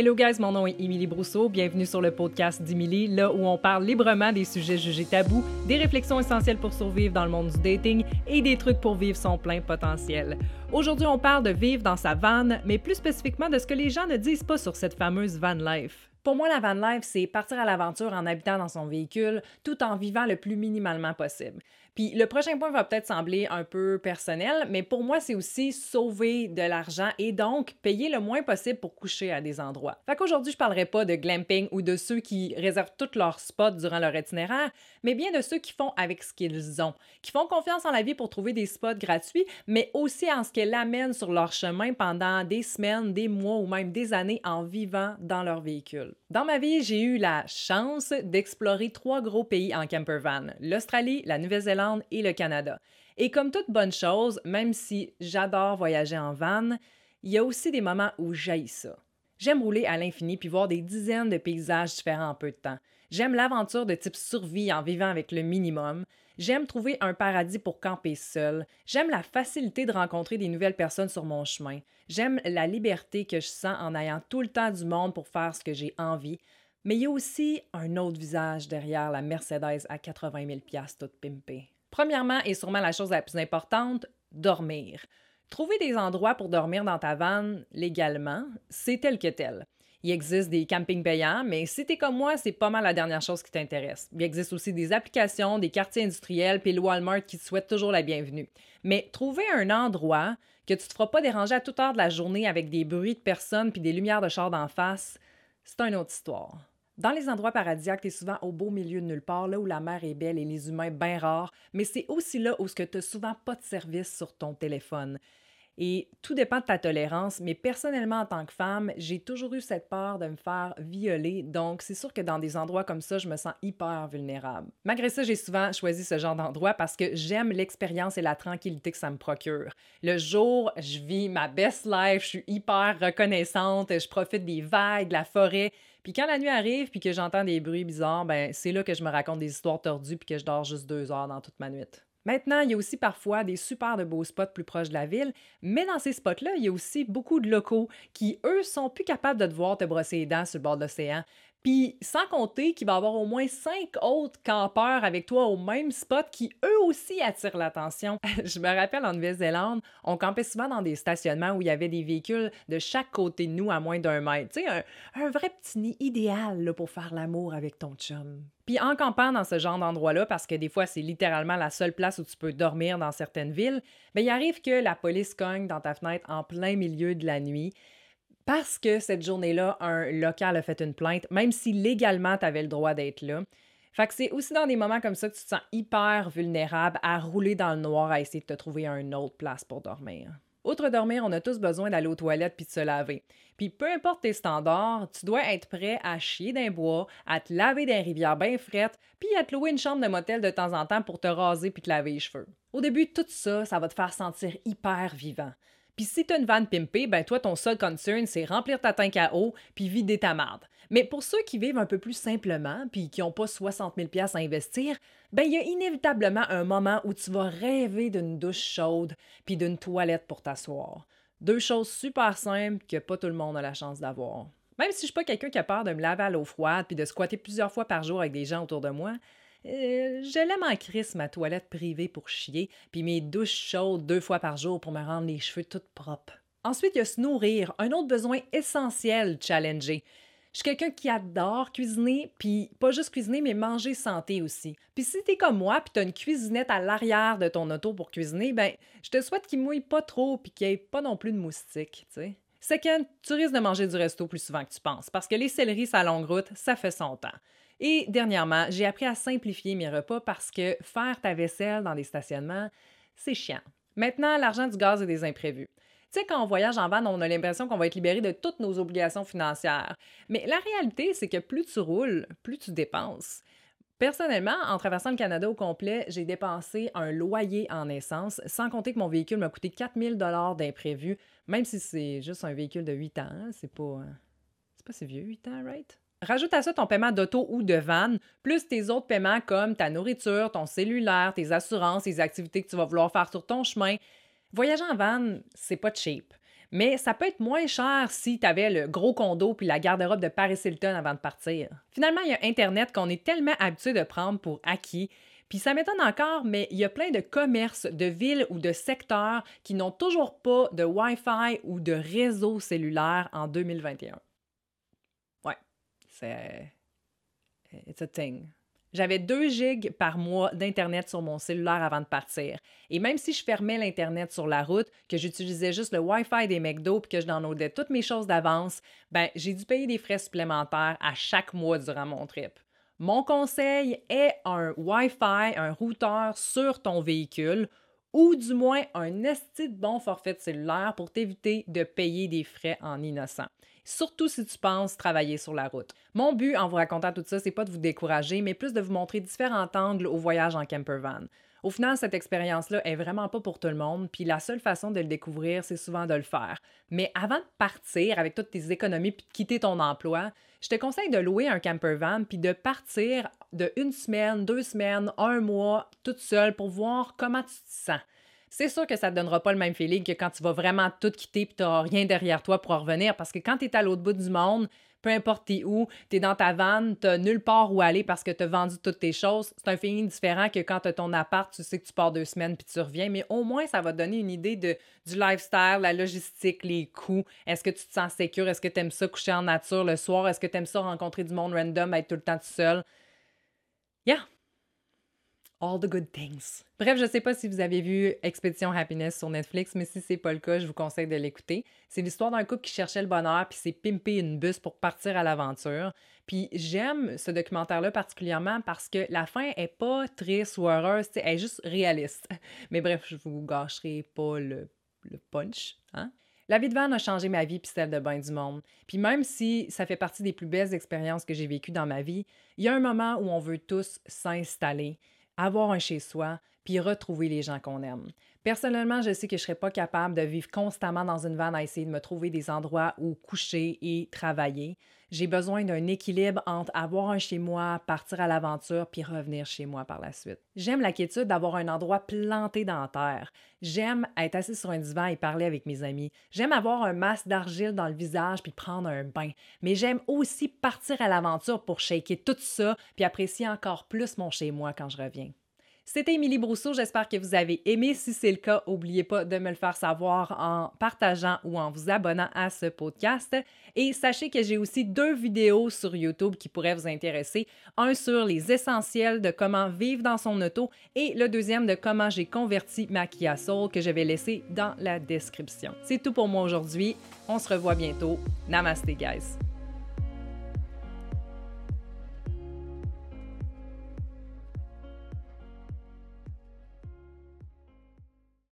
Hello guys, mon nom est Émilie Brousseau. Bienvenue sur le podcast d'Émilie, là où on parle librement des sujets jugés tabous, des réflexions essentielles pour survivre dans le monde du dating et des trucs pour vivre son plein potentiel. Aujourd'hui, on parle de vivre dans sa vanne, mais plus spécifiquement de ce que les gens ne disent pas sur cette fameuse van life. Pour moi, la van life, c'est partir à l'aventure en habitant dans son véhicule tout en vivant le plus minimalement possible. Puis le prochain point va peut-être sembler un peu personnel, mais pour moi, c'est aussi sauver de l'argent et donc payer le moins possible pour coucher à des endroits. Fait qu'aujourd'hui, je parlerai pas de glamping ou de ceux qui réservent tous leurs spots durant leur itinéraire, mais bien de ceux qui font avec ce qu'ils ont, qui font confiance en la vie pour trouver des spots gratuits, mais aussi en ce qu'elle amène sur leur chemin pendant des semaines, des mois ou même des années en vivant dans leur véhicule. Dans ma vie, j'ai eu la chance d'explorer trois gros pays en campervan, l'Australie, la Nouvelle-Zélande et le Canada. Et comme toute bonne chose, même si j'adore voyager en van, il y a aussi des moments où j'aille ça. J'aime rouler à l'infini puis voir des dizaines de paysages différents en peu de temps. J'aime l'aventure de type survie en vivant avec le minimum. J'aime trouver un paradis pour camper seul. J'aime la facilité de rencontrer des nouvelles personnes sur mon chemin. J'aime la liberté que je sens en ayant tout le temps du monde pour faire ce que j'ai envie. Mais il y a aussi un autre visage derrière la Mercedes à 80 000 toute pimpée. Premièrement, et sûrement la chose la plus importante, dormir. Trouver des endroits pour dormir dans ta vanne légalement, c'est tel que tel. Il existe des campings payants, mais si t'es comme moi, c'est pas mal la dernière chose qui t'intéresse. Il existe aussi des applications, des quartiers industriels, puis le Walmart qui te souhaitent toujours la bienvenue. Mais trouver un endroit que tu te feras pas déranger à toute heure de la journée avec des bruits de personnes puis des lumières de char d'en face, c'est une autre histoire. Dans les endroits paradisiaques, tu es souvent au beau milieu de nulle part, là où la mer est belle et les humains bien rares, mais c'est aussi là où tu n'as souvent pas de service sur ton téléphone. Et tout dépend de ta tolérance, mais personnellement, en tant que femme, j'ai toujours eu cette peur de me faire violer, donc c'est sûr que dans des endroits comme ça, je me sens hyper vulnérable. Malgré ça, j'ai souvent choisi ce genre d'endroit parce que j'aime l'expérience et la tranquillité que ça me procure. Le jour, je vis ma best life, je suis hyper reconnaissante, je profite des vagues, de la forêt, puis quand la nuit arrive, puis que j'entends des bruits bizarres, ben c'est là que je me raconte des histoires tordues, puis que je dors juste deux heures dans toute ma nuit. Maintenant, il y a aussi parfois des super beaux spots plus proches de la ville, mais dans ces spots-là, il y a aussi beaucoup de locaux qui, eux, sont plus capables de te voir te brosser les dents sur le bord de l'océan. Puis sans compter qu'il va y avoir au moins cinq autres campeurs avec toi au même spot qui eux aussi attirent l'attention. Je me rappelle en Nouvelle-Zélande, on campait souvent dans des stationnements où il y avait des véhicules de chaque côté de nous à moins d'un mètre. Tu sais, un, vrai petit nid idéal pour faire l'amour avec ton chum. Puis en campant dans ce genre d'endroit-là, parce que des fois c'est littéralement la seule place où tu peux dormir dans certaines villes, bien il arrive que la police cogne dans ta fenêtre en plein milieu de la nuit parce que cette journée-là, un local a fait une plainte, même si légalement tu avais le droit d'être là. Fait c'est aussi dans des moments comme ça que tu te sens hyper vulnérable à rouler dans le noir à essayer de te trouver une autre place pour dormir. Outre dormir, on a tous besoin d'aller aux toilettes puis de se laver. Puis peu importe tes standards, tu dois être prêt à chier d'un bois, à te laver dans rivière bien frette, puis à te louer une chambre de motel de temps en temps pour te raser puis te laver les cheveux. Au début, tout ça, ça va te faire sentir hyper vivant. Puis si t'as une vanne pimpée, ben toi, ton seul concern, c'est remplir ta tank à eau puis vider ta marde. Mais pour ceux qui vivent un peu plus simplement puis qui n'ont pas 60 000 à investir, ben il y a inévitablement un moment où tu vas rêver d'une douche chaude puis d'une toilette pour t'asseoir. Deux choses super simples que pas tout le monde a la chance d'avoir. Même si je suis pas quelqu'un qui a peur de me laver à l'eau froide puis de squatter plusieurs fois par jour avec des gens autour de moi, euh, je l'aime en crise, ma toilette privée pour chier, puis mes douches chaudes deux fois par jour pour me rendre les cheveux toutes propres. Ensuite, il y a se nourrir, un autre besoin essentiel challenger. Je suis quelqu'un qui adore cuisiner, puis pas juste cuisiner, mais manger santé aussi. Puis si t'es comme moi, puis t'as une cuisinette à l'arrière de ton auto pour cuisiner, ben je te souhaite qu'il mouille pas trop, puis qu'il n'y ait pas non plus de moustiques, tu sais. Second, tu risques de manger du resto plus souvent que tu penses, parce que les céleris sa longue route, ça fait son temps. Et dernièrement, j'ai appris à simplifier mes repas parce que faire ta vaisselle dans des stationnements, c'est chiant. Maintenant, l'argent du gaz et des imprévus. Tu sais, quand on voyage en van, on a l'impression qu'on va être libéré de toutes nos obligations financières. Mais la réalité, c'est que plus tu roules, plus tu dépenses. Personnellement, en traversant le Canada au complet, j'ai dépensé un loyer en essence, sans compter que mon véhicule m'a coûté 4000 dollars d'imprévu, même si c'est juste un véhicule de 8 ans. Hein, c'est pas, c'est pas si vieux, 8 ans, right? Rajoute à ça ton paiement d'auto ou de van, plus tes autres paiements comme ta nourriture, ton cellulaire, tes assurances, les activités que tu vas vouloir faire sur ton chemin. Voyager en van, c'est pas cheap. Mais ça peut être moins cher si tu avais le gros condo puis la garde-robe de Paris Hilton avant de partir. Finalement, il y a Internet qu'on est tellement habitué de prendre pour acquis puis ça m'étonne encore, mais il y a plein de commerces, de villes ou de secteurs qui n'ont toujours pas de Wi-Fi ou de réseau cellulaire en 2021. C'est. It's a thing. J'avais 2 gigs par mois d'Internet sur mon cellulaire avant de partir. Et même si je fermais l'Internet sur la route, que j'utilisais juste le Wi-Fi des McDo puis que je downloadais toutes mes choses d'avance, ben j'ai dû payer des frais supplémentaires à chaque mois durant mon trip. Mon conseil est un Wi-Fi, un routeur sur ton véhicule ou du moins un esti de bon forfait de cellulaire pour t'éviter de payer des frais en innocent. Surtout si tu penses travailler sur la route. Mon but en vous racontant tout ça, c'est pas de vous décourager, mais plus de vous montrer différents angles au voyage en campervan. Au final, cette expérience-là est vraiment pas pour tout le monde, puis la seule façon de le découvrir, c'est souvent de le faire. Mais avant de partir avec toutes tes économies puis de quitter ton emploi, je te conseille de louer un camper van puis de partir de une semaine, deux semaines, un mois, toute seule pour voir comment tu te sens. C'est sûr que ça ne te donnera pas le même feeling que quand tu vas vraiment tout quitter puis tu n'auras rien derrière toi pour revenir parce que quand tu es à l'autre bout du monde, peu importe où, tu es dans ta vanne, tu nulle part où aller parce que tu as vendu toutes tes choses. C'est un feeling différent que quand tu as ton appart, tu sais que tu pars deux semaines puis tu reviens, mais au moins ça va donner une idée du lifestyle, la logistique, les coûts. Est-ce que tu te sens sécure? Est-ce que tu aimes ça coucher en nature le soir? Est-ce que tu aimes ça rencontrer du monde random, être tout le temps tout seul? Yeah, All the Good Things. Bref, je sais pas si vous avez vu Expédition Happiness sur Netflix, mais si c'est pas le cas, je vous conseille de l'écouter. C'est l'histoire d'un couple qui cherchait le bonheur puis s'est pimpé une bus pour partir à l'aventure. Puis j'aime ce documentaire-là particulièrement parce que la fin est pas triste ou heureuse, elle est juste réaliste. Mais bref, je vous gâcherai pas le, le punch. Hein? La vie de van a changé ma vie puis celle de bain du monde. Puis même si ça fait partie des plus belles expériences que j'ai vécues dans ma vie, il y a un moment où on veut tous s'installer avoir un chez-soi, puis retrouver les gens qu'on aime. Personnellement, je sais que je ne serais pas capable de vivre constamment dans une vanne à essayer de me trouver des endroits où coucher et travailler. J'ai besoin d'un équilibre entre avoir un chez moi, partir à l'aventure, puis revenir chez moi par la suite. J'aime la quiétude d'avoir un endroit planté dans la terre. J'aime être assis sur un divan et parler avec mes amis. J'aime avoir un masque d'argile dans le visage puis prendre un bain. Mais j'aime aussi partir à l'aventure pour shaker tout ça puis apprécier encore plus mon chez moi quand je reviens. C'était Émilie Brousseau, j'espère que vous avez aimé. Si c'est le cas, n'oubliez pas de me le faire savoir en partageant ou en vous abonnant à ce podcast. Et sachez que j'ai aussi deux vidéos sur YouTube qui pourraient vous intéresser. Un sur les essentiels de comment vivre dans son auto et le deuxième de comment j'ai converti ma Kia Soul que je vais laisser dans la description. C'est tout pour moi aujourd'hui. On se revoit bientôt. Namaste, guys.